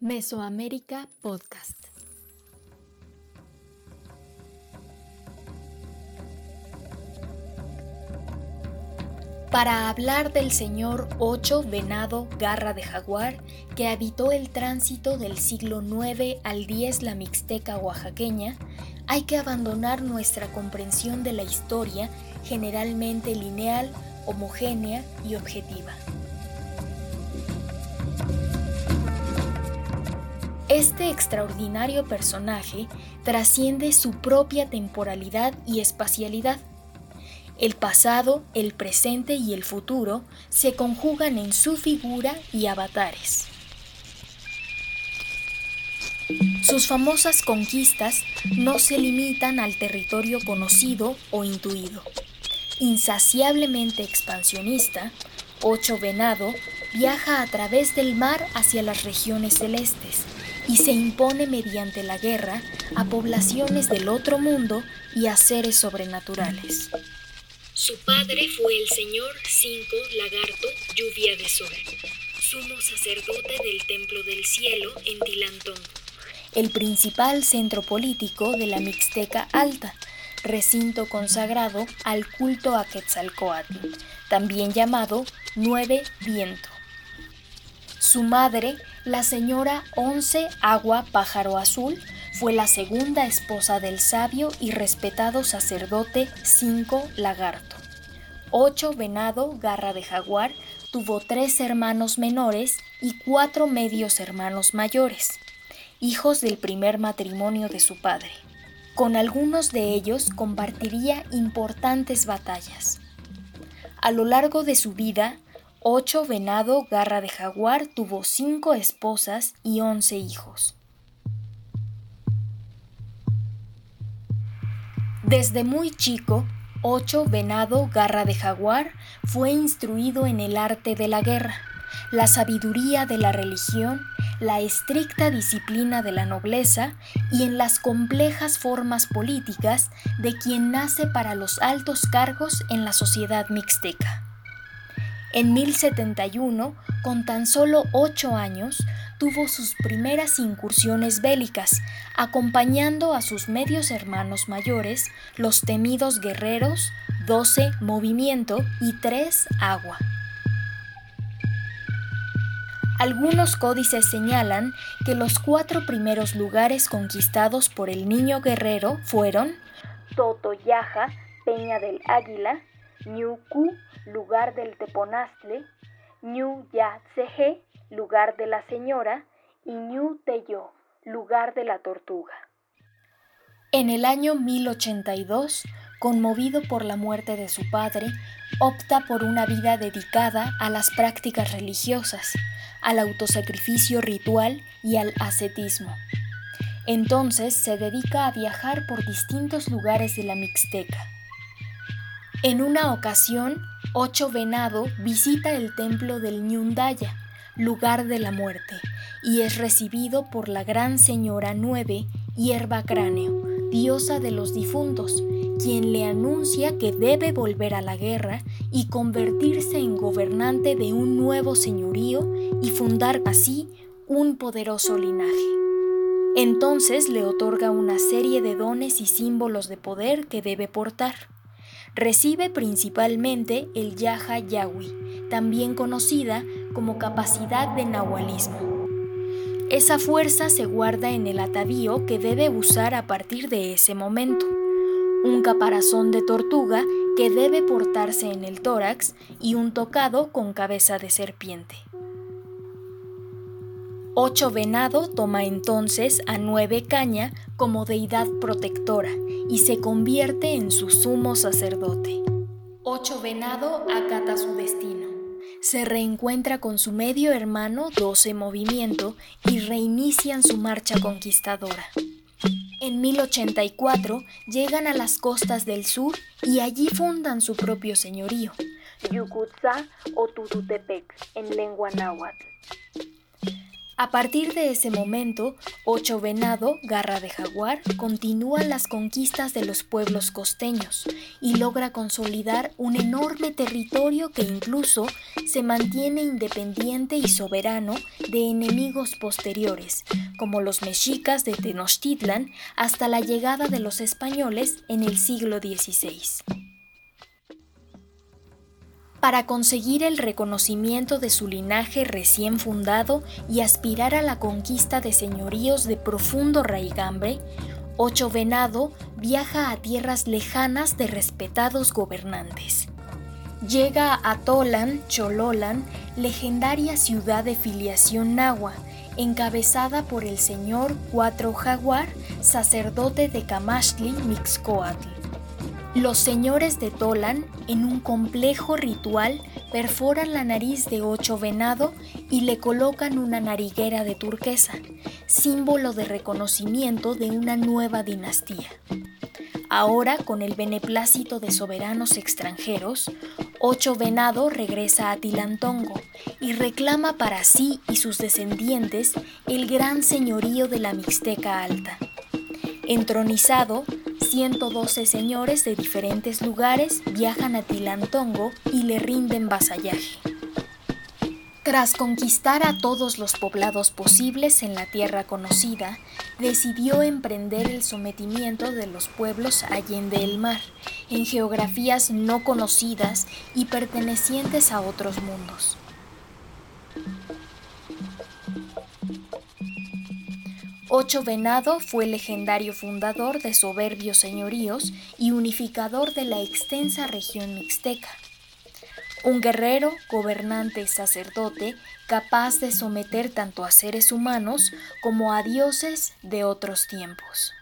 Mesoamérica Podcast. Para hablar del señor Ocho Venado Garra de Jaguar, que habitó el tránsito del siglo IX al X la Mixteca oaxaqueña, hay que abandonar nuestra comprensión de la historia generalmente lineal, homogénea y objetiva. Este extraordinario personaje trasciende su propia temporalidad y espacialidad. El pasado, el presente y el futuro se conjugan en su figura y avatares. Sus famosas conquistas no se limitan al territorio conocido o intuido. Insaciablemente expansionista, Ocho Venado viaja a través del mar hacia las regiones celestes y se impone mediante la guerra a poblaciones del otro mundo y a seres sobrenaturales. Su padre fue el señor Cinco Lagarto Lluvia de Sol, sumo sacerdote del Templo del Cielo en Tilantón. El principal centro político de la Mixteca Alta, recinto consagrado al culto a Quetzalcoatl, también llamado Nueve Viento. Su madre, la señora Once Agua Pájaro Azul, fue la segunda esposa del sabio y respetado sacerdote Cinco Lagarto. Ocho Venado Garra de Jaguar tuvo tres hermanos menores y cuatro medios hermanos mayores, hijos del primer matrimonio de su padre. Con algunos de ellos compartiría importantes batallas. A lo largo de su vida, Ocho Venado Garra de Jaguar tuvo cinco esposas y once hijos. Desde muy chico, Ocho Venado Garra de Jaguar fue instruido en el arte de la guerra, la sabiduría de la religión, la estricta disciplina de la nobleza y en las complejas formas políticas de quien nace para los altos cargos en la sociedad mixteca. En 1071, con tan solo ocho años, tuvo sus primeras incursiones bélicas, acompañando a sus medios hermanos mayores, los temidos guerreros, 12 movimiento y 3 agua. Algunos códices señalan que los cuatro primeros lugares conquistados por el niño guerrero fueron Totoyaja, Peña del Águila, Ñucu, lugar del Teponaztle, Ñu Yatseje, lugar de la Señora, y Ñu Teyo, lugar de la Tortuga. En el año 1082, conmovido por la muerte de su padre, opta por una vida dedicada a las prácticas religiosas, al autosacrificio ritual y al ascetismo. Entonces se dedica a viajar por distintos lugares de la Mixteca. En una ocasión, Ocho Venado visita el templo del Ñundaya, lugar de la muerte, y es recibido por la gran señora Nueve, Hierba Cráneo, diosa de los difuntos, quien le anuncia que debe volver a la guerra y convertirse en gobernante de un nuevo señorío y fundar así un poderoso linaje. Entonces le otorga una serie de dones y símbolos de poder que debe portar recibe principalmente el Yaha Yawi, también conocida como capacidad de nahualismo. Esa fuerza se guarda en el atavío que debe usar a partir de ese momento. Un caparazón de tortuga que debe portarse en el tórax y un tocado con cabeza de serpiente. Ocho Venado toma entonces a Nueve Caña como deidad protectora y se convierte en su sumo sacerdote. Ocho Venado acata su destino. Se reencuentra con su medio hermano Doce Movimiento y reinician su marcha conquistadora. En 1084 llegan a las costas del sur y allí fundan su propio señorío, Yucutza o Tututepec en lengua náhuatl. A partir de ese momento, Ocho Venado, Garra de Jaguar, continúa las conquistas de los pueblos costeños y logra consolidar un enorme territorio que incluso se mantiene independiente y soberano de enemigos posteriores, como los mexicas de Tenochtitlan, hasta la llegada de los españoles en el siglo XVI. Para conseguir el reconocimiento de su linaje recién fundado y aspirar a la conquista de señoríos de profundo raigambre, Ocho Venado viaja a tierras lejanas de respetados gobernantes. Llega a Tolan, Chololan, legendaria ciudad de filiación nahua, encabezada por el señor Cuatro Jaguar, sacerdote de Camachtli, Mixcoatl. Los señores de Tolan, en un complejo ritual, perforan la nariz de ocho venado y le colocan una nariguera de turquesa, símbolo de reconocimiento de una nueva dinastía. Ahora, con el beneplácito de soberanos extranjeros, Ocho Venado regresa a Tilantongo y reclama para sí y sus descendientes el gran señorío de la Mixteca Alta. Entronizado, 112 señores de diferentes lugares viajan a Tilantongo y le rinden vasallaje. Tras conquistar a todos los poblados posibles en la tierra conocida, decidió emprender el sometimiento de los pueblos allende el mar, en geografías no conocidas y pertenecientes a otros mundos. Ocho Venado fue legendario fundador de soberbios señoríos y unificador de la extensa región mixteca. Un guerrero, gobernante y sacerdote capaz de someter tanto a seres humanos como a dioses de otros tiempos.